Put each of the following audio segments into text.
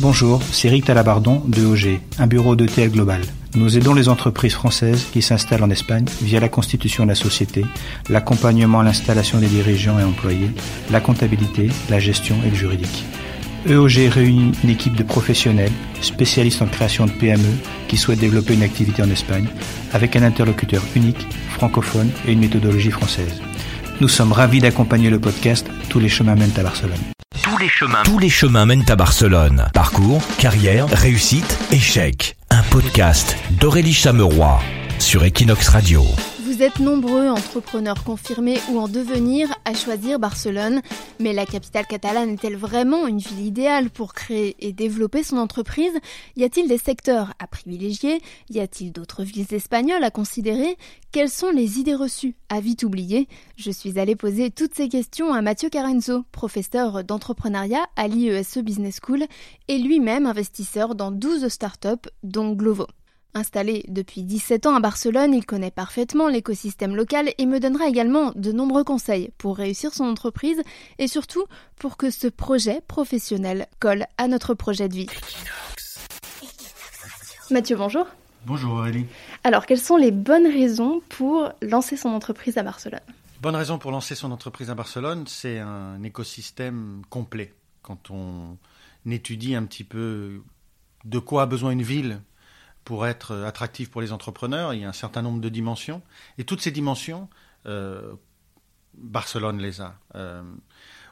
Bonjour, c'est Eric Talabardon de OG, un bureau d'ETL Global. Nous aidons les entreprises françaises qui s'installent en Espagne via la constitution de la société, l'accompagnement à l'installation des dirigeants et employés, la comptabilité, la gestion et le juridique. EOG réunit une équipe de professionnels, spécialistes en création de PME, qui souhaitent développer une activité en Espagne, avec un interlocuteur unique, francophone et une méthodologie française. Nous sommes ravis d'accompagner le podcast Tous les chemins mènent à Barcelone. Tous les chemins. Tous les chemins mènent à Barcelone. Parcours, carrière, réussite, échec. Un podcast d'Aurélie Chameroy sur Equinox Radio. Vous êtes nombreux, entrepreneurs confirmés ou en devenir, à choisir Barcelone. Mais la capitale catalane est-elle vraiment une ville idéale pour créer et développer son entreprise? Y a-t-il des secteurs à privilégier? Y a-t-il d'autres villes espagnoles à considérer? Quelles sont les idées reçues? À vite oublier. Je suis allée poser toutes ces questions à Mathieu Carenzo, professeur d'entrepreneuriat à l'IESE e Business School et lui-même investisseur dans 12 startups, dont Glovo. Installé depuis 17 ans à Barcelone, il connaît parfaitement l'écosystème local et me donnera également de nombreux conseils pour réussir son entreprise et surtout pour que ce projet professionnel colle à notre projet de vie. Mathieu, bonjour. Bonjour Aurélie. Alors, quelles sont les bonnes raisons pour lancer son entreprise à Barcelone? Bonne raison pour lancer son entreprise à Barcelone, c'est un écosystème complet. Quand on étudie un petit peu de quoi a besoin une ville pour être attractif pour les entrepreneurs, il y a un certain nombre de dimensions. Et toutes ces dimensions, euh, Barcelone les a. Euh,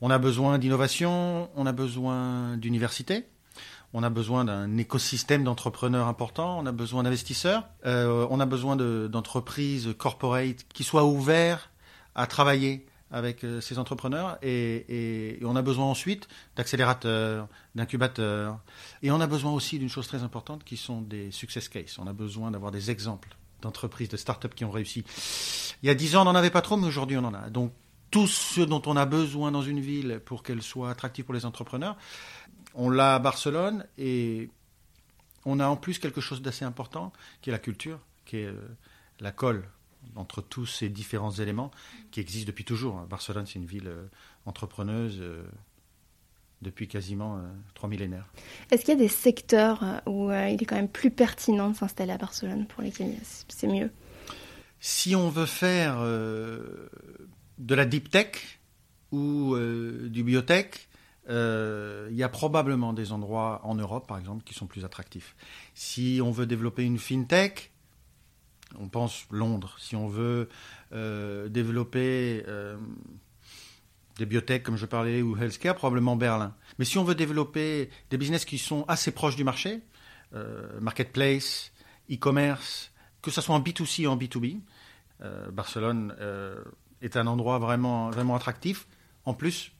on a besoin d'innovation, on a besoin d'université, on a besoin d'un écosystème d'entrepreneurs importants, on a besoin d'investisseurs, euh, on a besoin d'entreprises corporate qui soient ouverts à travailler avec euh, ces entrepreneurs et, on a besoin ensuite d'accélérateurs, d'incubateurs et on a besoin aussi d'une chose très importante qui sont des success cases. On a besoin d'avoir des exemples d'entreprises, de start-up qui ont réussi. Il y a dix ans, on n'en avait pas trop, mais aujourd'hui, on en a. Donc, tout ce dont on a besoin dans une ville pour qu'elle soit attractive pour les entrepreneurs, on l'a à Barcelone et on a en plus quelque chose d'assez important qui est la culture, qui est euh, la colle entre tous ces différents éléments qui existent depuis toujours. Barcelone, c'est une ville euh, entrepreneuse euh, depuis quasiment euh, trois millénaires. Est-ce qu'il y a des secteurs où il est quand même plus pertinent de s'installer à Barcelone pour lesquels c'est mieux Si on veut faire de la deep tech ou du biotech, il y a probablement des endroits en Europe, par exemple, qui sont plus attractifs. Si on veut développer une fintech, on pense Londres. Si on veut euh, développer euh, des biotech, comme je parlais, ou healthcare, probablement Berlin. Mais si on veut développer des business qui sont assez proches du marché, euh, marketplace, e-commerce, que ce soit en B2C ou en B2B, Barcelone est un endroit vraiment, vraiment attractif. En plus,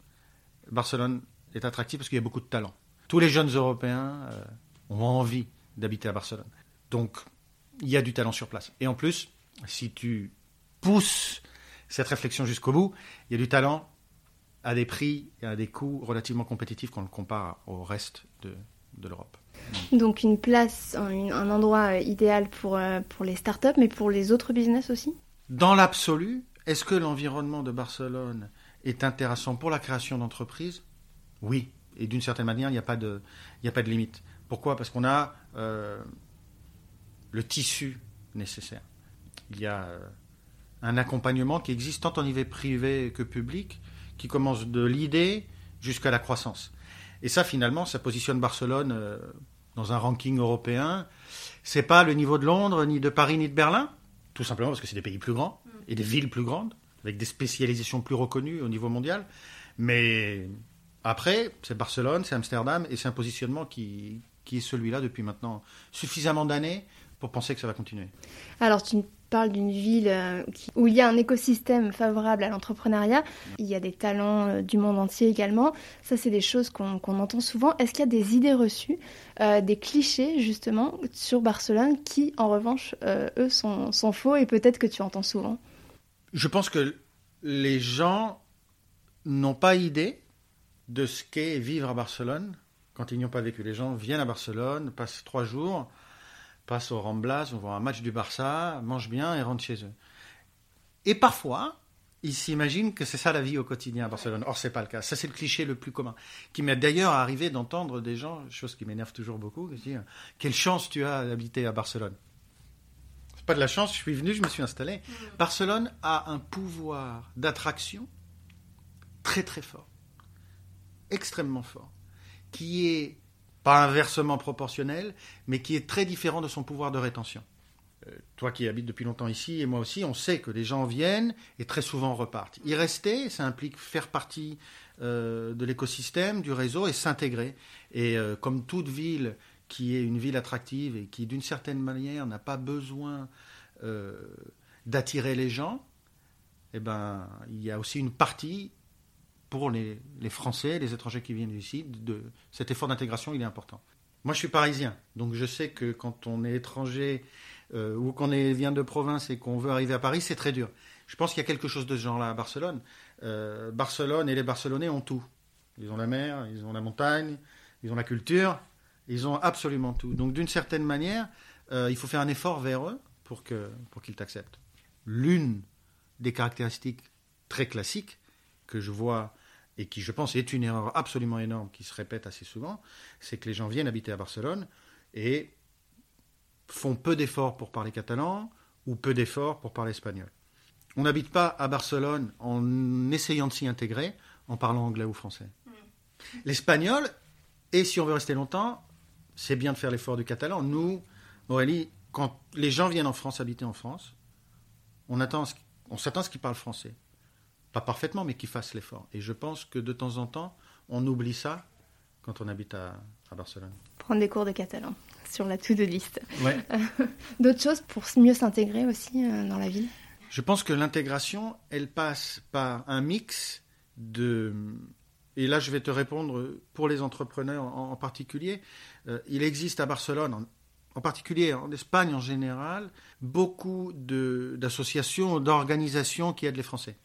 Barcelone est attractif parce qu'il y a beaucoup de talent. Tous les jeunes Européens ont envie d'habiter à Barcelone. Donc, il y a du talent sur place. Et en plus, si tu pousses cette réflexion jusqu'au bout, il y a du talent à des prix et à des coûts relativement compétitifs quand on le compare au reste de, l'Europe. Donc une place, un, endroit euh, idéal pour, euh, pour les startups, mais pour les autres business aussi? Dans l'absolu, est-ce que l'environnement de Barcelone est intéressant pour la création d'entreprises? Oui. Et d'une certaine manière, il n'y a, pas de, a pas de limite. Pourquoi? Parce qu'on a euh, le tissu nécessaire. Il y a euh, un accompagnement qui existe tant en niveau privé que public, qui commence de l'idée jusqu'à la croissance. Et ça, finalement, ça positionne Barcelone euh, dans un ranking européen. C'est pas le niveau de Londres, ni de Paris, ni de Berlin, tout simplement parce que c'est des pays plus grands et des villes plus grandes, avec des spécialisations plus reconnues au niveau mondial. Mais après, c'est Barcelone, c'est Amsterdam, et c'est un positionnement qui, qui est celui-là depuis maintenant suffisamment d'années pour penser que ça va continuer. Alors tu parles d'une ville euh, où il y a un écosystème favorable à l'entrepreneuriat, il y a des talents euh, du monde entier également, ça c'est des choses qu'on entend souvent. Est-ce qu'il y a des idées reçues, euh, des clichés justement sur Barcelone qui en revanche, eux, sont, sont faux et peut-être que tu entends souvent? Je pense que les gens n'ont pas idée de ce qu'est vivre à Barcelone quand ils n'y ont pas vécu. Les gens viennent à Barcelone, passent trois jours, passe au Ramblas, on voit un match du Barça, mange bien et rentre chez eux. Et parfois, ils s'imaginent que c'est ça la vie au quotidien à Barcelone. Or, c'est pas le cas. Ça, c'est le cliché le plus commun. Qui m'est d'ailleurs arrivé d'entendre des gens, chose qui m'énerve toujours beaucoup, dire Quelle chance tu as d'habiter à Barcelone C'est pas de la chance, je suis venu, je me suis installé. Mmh. Barcelone a un pouvoir d'attraction très très fort, extrêmement fort, qui est pas inversement proportionnel, mais qui est très différent de son pouvoir de rétention. Euh, toi qui habites depuis longtemps ici et moi aussi, on sait que les gens viennent et très souvent repartent. Y rester, ça implique faire partie euh, de l'écosystème, du réseau et s'intégrer. Et euh, comme toute ville qui est une ville attractive et qui d'une certaine manière n'a pas besoin d'attirer les gens, eh ben, il y a aussi une partie pour les, Français, les étrangers qui viennent ici, de, cet effort d'intégration, il est important. Moi, je suis parisien, donc je sais que quand on est étranger euh, ou qu'on vient de province et qu'on veut arriver à Paris, c'est très dur. Je pense qu'il y a quelque chose de ce genre-là à Barcelone. Euh, Barcelone et les Barcelonais ont tout. Ils ont la mer, ils ont la montagne, ils ont la culture, ils ont absolument tout. Donc, d'une certaine manière, euh, il faut faire un effort vers eux pour qu'ils pour qu'ils t'acceptent. L'une des caractéristiques très classiques que je vois et qui, je pense, est une erreur absolument énorme qui se répète assez souvent, c'est que les gens viennent habiter à Barcelone et font peu d'efforts pour parler catalan ou peu d'efforts pour parler espagnol. On n'habite pas à Barcelone en essayant de s'y intégrer en parlant anglais ou français. Mm. L'espagnol, et si on veut rester longtemps, c'est bien de faire l'effort du catalan. Nous, Aurélie, quand les gens viennent en France habiter en France, on, on s'attend à ce qu'ils parlent français pas parfaitement, mais qui fassent l'effort. Et je pense que de temps en temps, on oublie ça quand on habite à, Barcelone. Prendre des cours de catalan sur la to-do list. D'autres choses pour mieux s'intégrer aussi euh, dans la ville? Je pense que l'intégration, elle passe par un mix de... Et là, je vais te répondre pour les entrepreneurs en, particulier. Euh, il existe à Barcelone, en, en particulier en Espagne en général, beaucoup d'associations, d'organisations qui aident les Français.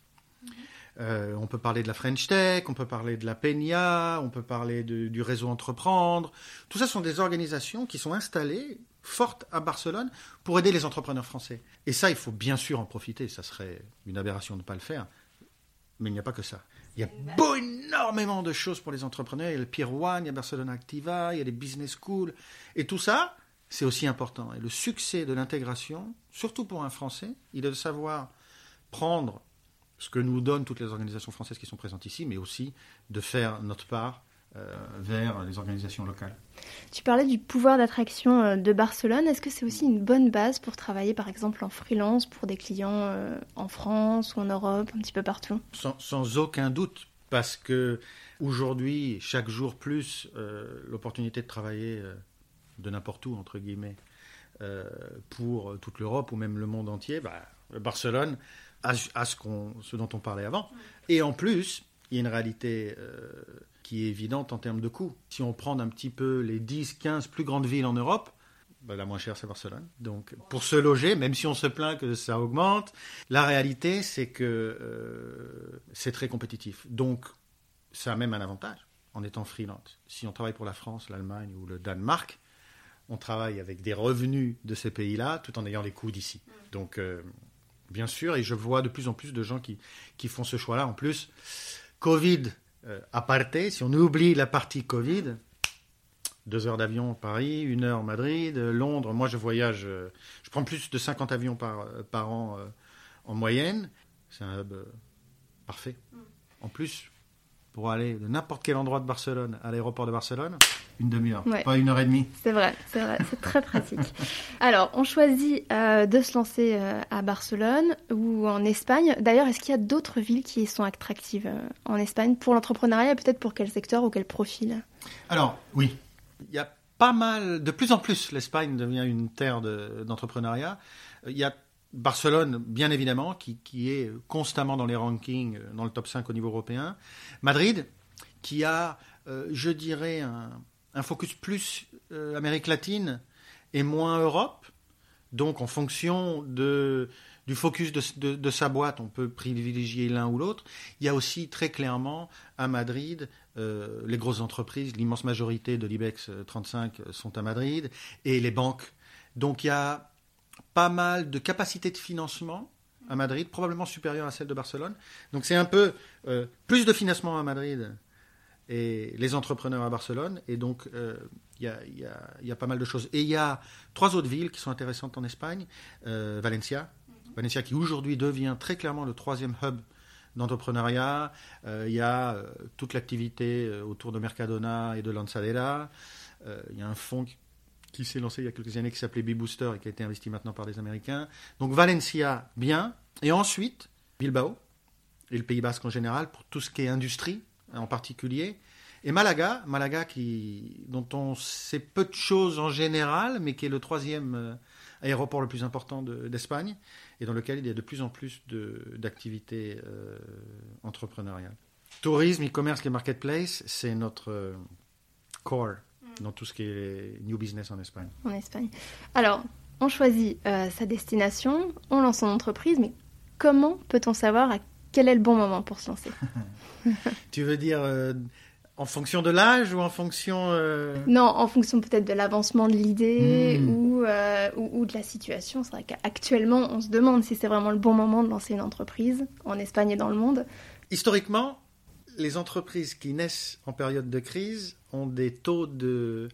Euh, on peut parler de la French Tech, on peut parler de la Peña, on peut parler du réseau Entreprendre. Tout ça sont des organisations qui sont installées fortes à Barcelone pour aider les entrepreneurs français. Et ça, il faut bien sûr en profiter. Ça serait une aberration de ne pas le faire. Mais il n'y a pas que ça. Il y a beau, énormément de choses pour les entrepreneurs. Il y a le Pier One, il y a Barcelona Activa, il y a les business schools. Et tout ça, c'est aussi important. Et le succès de l'intégration, surtout pour un Français, il est de savoir prendre ce que nous donnent toutes les organisations françaises qui sont présentes ici, mais aussi de faire notre part euh, vers les organisations locales. Tu parlais du pouvoir d'attraction euh, de Barcelone. Est-ce que c'est aussi une bonne base pour travailler, par exemple, en freelance pour des clients euh, en France ou en Europe, un petit peu partout? Sans, aucun doute, parce que aujourd'hui, chaque jour plus, l'opportunité de travailler de n'importe où, entre guillemets, pour toute l'Europe ou même le monde entier, bah, Barcelone à, ce, dont on parlait avant. Et en plus, il y a une réalité euh, qui est évidente en termes de coûts. Si on prend un petit peu les 10, 15 plus grandes villes en Europe, bah, la moins chère, c'est Barcelone. Donc, pour se loger, même si on se plaint que ça augmente, la réalité, c'est que euh, c'est très compétitif. Donc, ça a même un avantage en étant freelance. Si on travaille pour la France, l'Allemagne ou le Danemark, on travaille avec des revenus de ces pays-là tout en ayant les coûts d'ici. Donc, euh, bien sûr, et je vois de plus en plus de gens qui, qui font ce choix-là. En plus, Covid euh, à aparté, si on oublie la partie Covid, deux heures d'avion Paris, une heure Madrid, Londres. Moi, je voyage, euh, je prends plus de 50 avions par, euh, par an en moyenne. C'est un hub parfait. Mm. En plus, pour aller de n'importe quel endroit de Barcelone à l'aéroport de Barcelone, une demi-heure, pas une heure et demie. C'est vrai, c'est vrai, c'est très pratique. Alors, on choisit euh, de se lancer euh, à Barcelone ou en Espagne. D'ailleurs, est-ce qu'il y a d'autres villes qui sont attractives euh, en Espagne pour l'entrepreneuriat, peut-être pour quel secteur ou quel profil? Alors, oui, il y a pas mal, de plus en plus, l'Espagne devient une terre d'entrepreneuriat. il y a Barcelone, bien évidemment, qui, est constamment dans les rankings, dans le top 5 au niveau européen. Madrid, qui a, euh, je dirais, un, focus plus euh, Amérique latine et moins Europe. Donc, en fonction du focus de, sa boîte, on peut privilégier l'un ou l'autre. Il y a aussi très clairement à Madrid les grosses entreprises, l'immense majorité de l'IBEX 35 sont à Madrid, et les banques. Donc, il y a pas mal de capacités de financement à Madrid, probablement supérieure à celle de Barcelone. Donc c'est un peu euh, plus de financement à Madrid et les entrepreneurs à Barcelone. Et donc euh, il y, a, y, a, y, a, pas mal de choses. Et il y a trois autres villes qui sont intéressantes en Espagne. Euh, Valencia, Valencia qui aujourd'hui devient très clairement le troisième hub d'entrepreneuriat. Euh, il y a toute l'activité autour de Mercadona et de Lanzadera. il y a un fonds qui, qui s'est lancé il y a quelques années qui s'appelait B-Booster et qui a été investi maintenant par des Américains. Donc Valencia, bien. Et ensuite, Bilbao et le Pays Basque en général pour tout ce qui est industrie en particulier. Et Malaga, Malaga qui, dont on sait peu de choses en général, mais qui est le troisième aéroport le plus important d'Espagne et dans lequel il y a de plus en plus d'activités euh, entrepreneuriales. Tourisme, e-commerce et marketplace, c'est notre euh, core mm. dans tout ce qui est new business en Espagne. En Espagne. Alors, on choisit euh, sa destination, on lance son entreprise, mais comment peut-on savoir à quel est le bon moment pour se lancer Tu veux dire euh, en fonction de l'âge ou en fonction... Euh... Non, en fonction peut-être de l'avancement de l'idée mmh. ou, euh, ou, ou, de la situation. C'est vrai qu'actuellement, on se demande si c'est vraiment le bon moment de lancer une entreprise en Espagne et dans le monde. Historiquement, les entreprises qui naissent en période de crise ont des taux de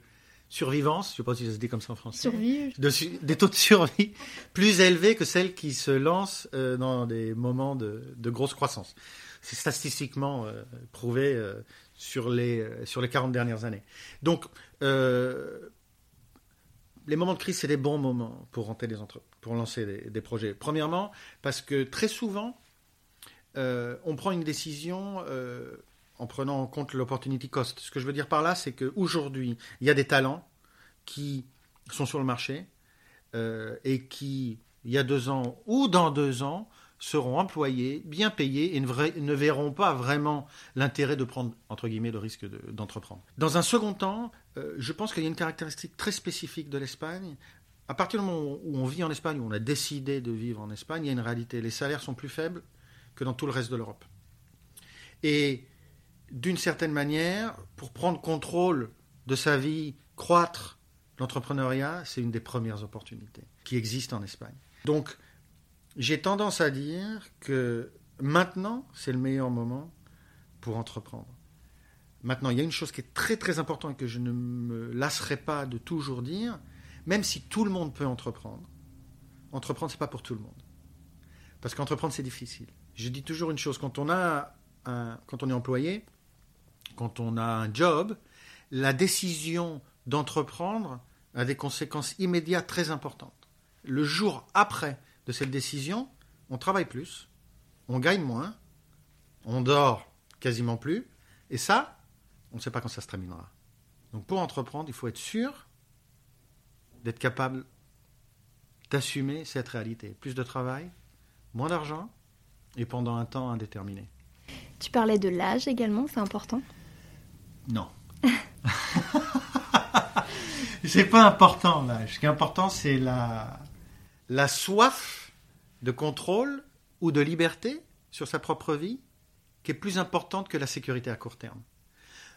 survivance, je ne sais pas si ça se dit comme ça en français, Survie. De, des taux de survie plus élevés que celles qui se lancent euh, dans des moments de, de grosse croissance. C'est statistiquement euh, prouvé euh, sur les, sur les 40 dernières années. Donc, les moments de crise, c'est des bons moments pour, des entre... pour lancer des, des, projets. Premièrement, parce que très souvent, on prend une décision en prenant en compte l'opportunity cost. Ce que je veux dire par là, c'est qu'aujourd'hui, il y a des talents qui sont sur le marché euh, et qui, il y a deux ans ou dans deux ans, seront employés, bien payés et ne, verront pas vraiment l'intérêt de prendre, entre guillemets, le risque d'entreprendre. De, Dans un second temps, euh, je pense qu'il y a une caractéristique très spécifique de l'Espagne. À partir du moment où on vit en Espagne, où on a décidé de vivre en Espagne, il y a une réalité. Les salaires sont plus faibles que dans tout le reste de l'Europe. Et d'une certaine manière, pour prendre contrôle de sa vie, croître, l'entrepreneuriat, c'est une des premières opportunités qui existent en Espagne. Donc, j'ai tendance à dire que maintenant, c'est le meilleur moment pour entreprendre. Maintenant, il y a une chose qui est très très importante et que je ne me lasserai pas de toujours dire, même si tout le monde peut entreprendre, entreprendre, ce n'est pas pour tout le monde. Parce qu'entreprendre, c'est difficile. Je dis toujours une chose, quand on, a un, quand on est employé, quand on a un job, la décision d'entreprendre a des conséquences immédiates très importantes. Le jour après de cette décision, on travaille plus, on gagne moins, on dort quasiment plus, et ça, on ne sait pas quand ça se terminera. Donc pour entreprendre, il faut être sûr d'être capable d'assumer cette réalité. Plus de travail, moins d'argent, et pendant un temps indéterminé. Tu parlais de l'âge également, c'est important? Non. c'est pas important l'âge. Ce qui est important, c'est la, la soif de contrôle ou de liberté sur sa propre vie qui est plus importante que la sécurité à court terme.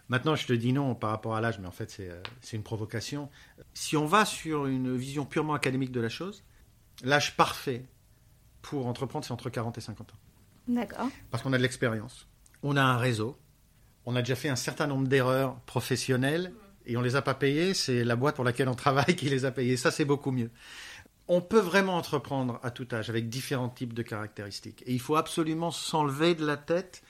Maintenant, je te dis non par rapport à l'âge, mais en fait, c'est, c'est une provocation. Si on va sur une vision purement académique de la chose, l'âge parfait pour entreprendre, c'est entre 40 et 50 ans. D'accord. Parce qu'on a de l'expérience, on a un réseau, on a déjà fait un certain nombre d'erreurs professionnelles et on les a pas payées. C'est la boîte pour laquelle on travaille qui les a payées. Ça, c'est beaucoup mieux. On peut vraiment entreprendre à tout âge avec différents types de caractéristiques. Et il faut absolument s'enlever de la tête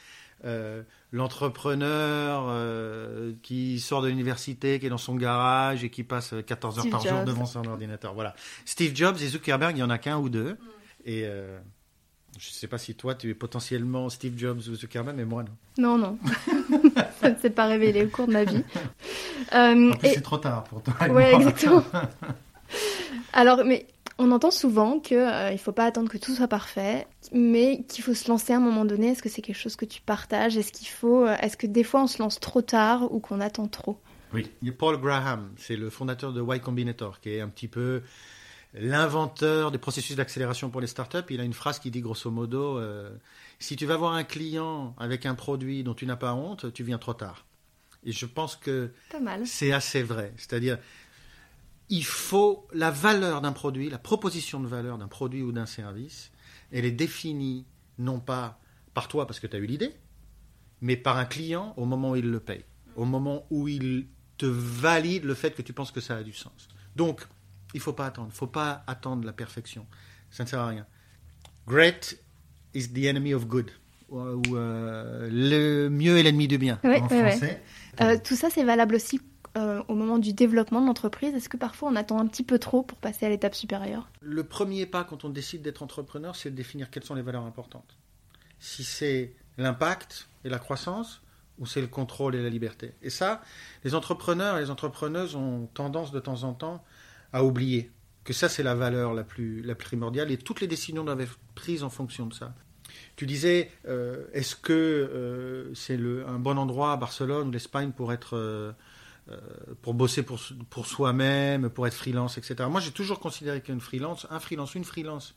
euh, l'entrepreneur euh, qui sort de l'université, qui est dans son garage et qui passe 14 heures Steve par jour devant son ordinateur. Voilà. Steve Jobs et Zuckerberg, il y en a qu'un ou deux. Et euh, je ne sais pas si toi, tu es potentiellement Steve Jobs ou Zuckerberg, mais moi, non. Non, non. ça ne s'est pas révélé au cours de ma vie. Euh, En plus, et- c'est trop tard pour toi. moi. exactement. Alors, mais on entend souvent qu'il ne faut pas attendre que tout soit parfait, mais qu'il faut se lancer à un moment donné. Est-ce que c'est quelque chose que tu partages? Est-ce qu'il faut, euh, est-ce que des fois on se lance trop tard ou qu'on attend trop? Oui, Paul Graham, c'est le fondateur de Y Combinator, qui est un petit peu l'inventeur des processus d'accélération pour les startups. Il a une phrase qui dit grosso modo euh, si tu vas voir un client avec un produit dont tu n'as pas honte, tu viens trop tard. Et je pense que c'est assez vrai. C'est-à-dire, il faut la valeur d'un produit, la proposition de valeur d'un produit ou d'un service, elle est définie non pas par toi parce que tu as eu l'idée, mais par un client au moment où il le paye, au moment où il te valide le fait que tu penses que ça a du sens. Donc, il faut pas attendre, il faut pas attendre la perfection. Ça ne sert à rien. Great is the enemy of good. Ou, euh, le mieux est l'ennemi du bien Ouais, en ouais, ouais. français. Euh, tout ça, c'est valable aussi euh, au moment du développement de l'entreprise. Est-ce que parfois on attend un petit peu trop pour passer à l'étape supérieure? Le premier pas quand on décide d'être entrepreneur, c'est de définir quelles sont les valeurs importantes. Si c'est l'impact et la croissance, ou c'est le contrôle et la liberté. Et ça, les entrepreneurs et les entrepreneuses ont tendance de temps en temps à oublier que ça, c'est la valeur la plus, la plus primordiale et toutes les décisions doivent être prises en fonction de ça. Tu disais, euh, est-ce que euh, c'est un bon endroit à Barcelone ou l'Espagne pour être, euh, euh, pour bosser pour, pour soi-même, pour être freelance, etc. Moi, j'ai toujours considéré qu'une freelance, un freelance, une freelance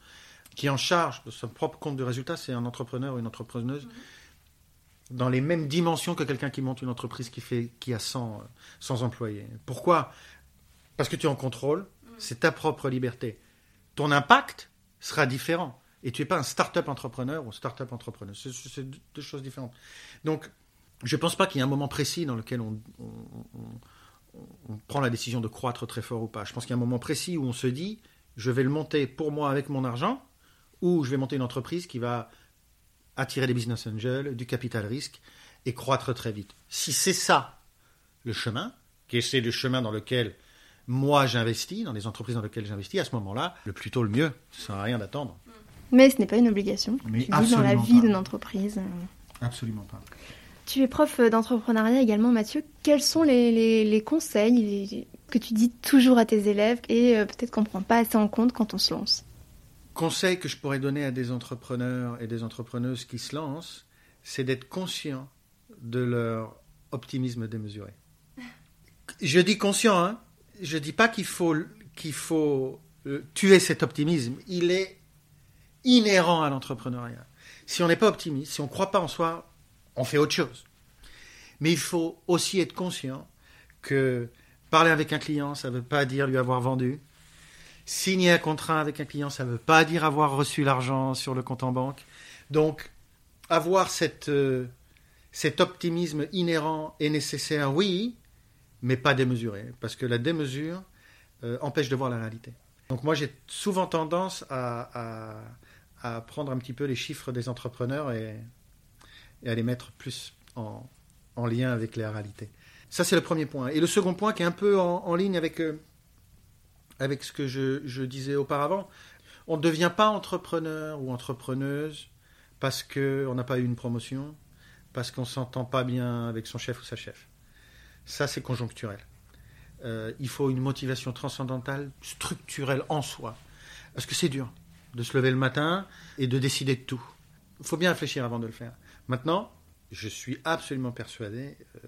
qui en charge de son propre compte de résultat, c'est un entrepreneur ou une entrepreneuse dans les mêmes dimensions que quelqu'un qui monte une entreprise qui, fait, qui a 100, euh, 100 employés. Pourquoi? Parce que tu es en contrôle, c'est ta propre liberté. Ton impact sera différent. Et tu n'es pas un start-up entrepreneur ou start-up entrepreneur. C'est- deux- choses différentes. Donc, je ne pense pas qu'il y ait un moment précis dans lequel on- on prend la décision de croître très fort ou pas. Je pense qu'il y a un moment précis où on se dit, je vais le monter pour moi avec mon argent, ou je vais monter une entreprise qui va attirer des business angels, du capital risque et croître très vite. Si c'est ça le chemin, que c'est le chemin dans lequel moi j'investis, dans les entreprises dans lesquelles j'investis, à ce moment-là, le plus tôt le mieux. Ça ne sert à rien d'attendre. Mais ce n'est pas une obligation. Mais tu vis dans la vie d'une entreprise. Absolument pas. Tu es prof d'entrepreneuriat également, Mathieu. Quels sont les, les- les conseils les- que tu dis toujours à tes élèves et euh, peut-être qu'on ne prend pas assez en compte quand on se lance? Conseil que je pourrais donner à des entrepreneurs et des entrepreneuses qui se lancent, c'est d'être conscient de leur optimisme démesuré. Je dis conscient, hein. Je dis pas qu'il faut euh, tuer cet optimisme. Il est inhérent à l'entrepreneuriat. Si on n'est pas optimiste, si on ne croit pas en soi, on fait autre chose. Mais il faut aussi être conscient que parler avec un client, ça ne veut pas dire lui avoir vendu. Signer un contrat avec un client, ça ne veut pas dire avoir reçu l'argent sur le compte en banque. Donc, avoir euh, cet optimisme inhérent est nécessaire, oui, mais pas démesuré, parce que la démesure euh, empêche de voir la réalité. Donc moi, j'ai souvent tendance à, à, prendre un petit peu les chiffres des entrepreneurs et, et à les mettre plus en, en lien avec la réalité. Ça, c'est le premier point. Et le second point qui est un peu en, en ligne avec, euh, avec ce que je, je disais auparavant, on ne devient pas entrepreneur ou entrepreneuse parce qu'on n'a pas eu une promotion, parce qu'on ne s'entend pas bien avec son chef ou sa chef. Ça, c'est conjoncturel. Euh, il faut une motivation transcendantale, structurelle en soi. Parce que c'est dur de se lever le matin et de décider de tout. Il faut bien réfléchir avant de le faire. Maintenant, je suis absolument persuadé euh,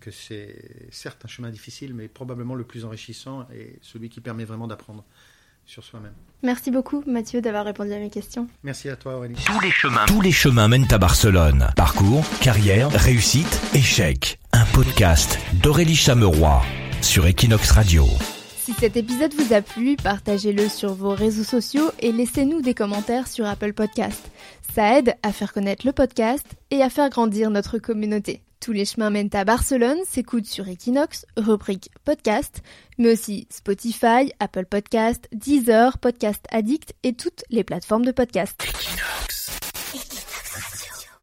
que c'est certes un chemin difficile, mais probablement le plus enrichissant et celui qui permet vraiment d'apprendre sur soi-même. Merci beaucoup, Mathieu, d'avoir répondu à mes questions. Merci à toi, Aurélie. Tous les chemins, tous les chemins mènent à Barcelone. Parcours, carrière, réussite, échec. Podcast d'Aurélie Chameroy sur Equinox Radio. Si cet épisode vous a plu, partagez-le sur vos réseaux sociaux et laissez-nous des commentaires sur Apple Podcast. Ça aide à faire connaître le podcast et à faire grandir notre communauté. Tous les chemins mènent à Barcelone s'écoutent sur Equinox, rubrique podcast, mais aussi Spotify, Apple Podcast, Deezer, Podcast Addict et toutes les plateformes de podcast. Equinox.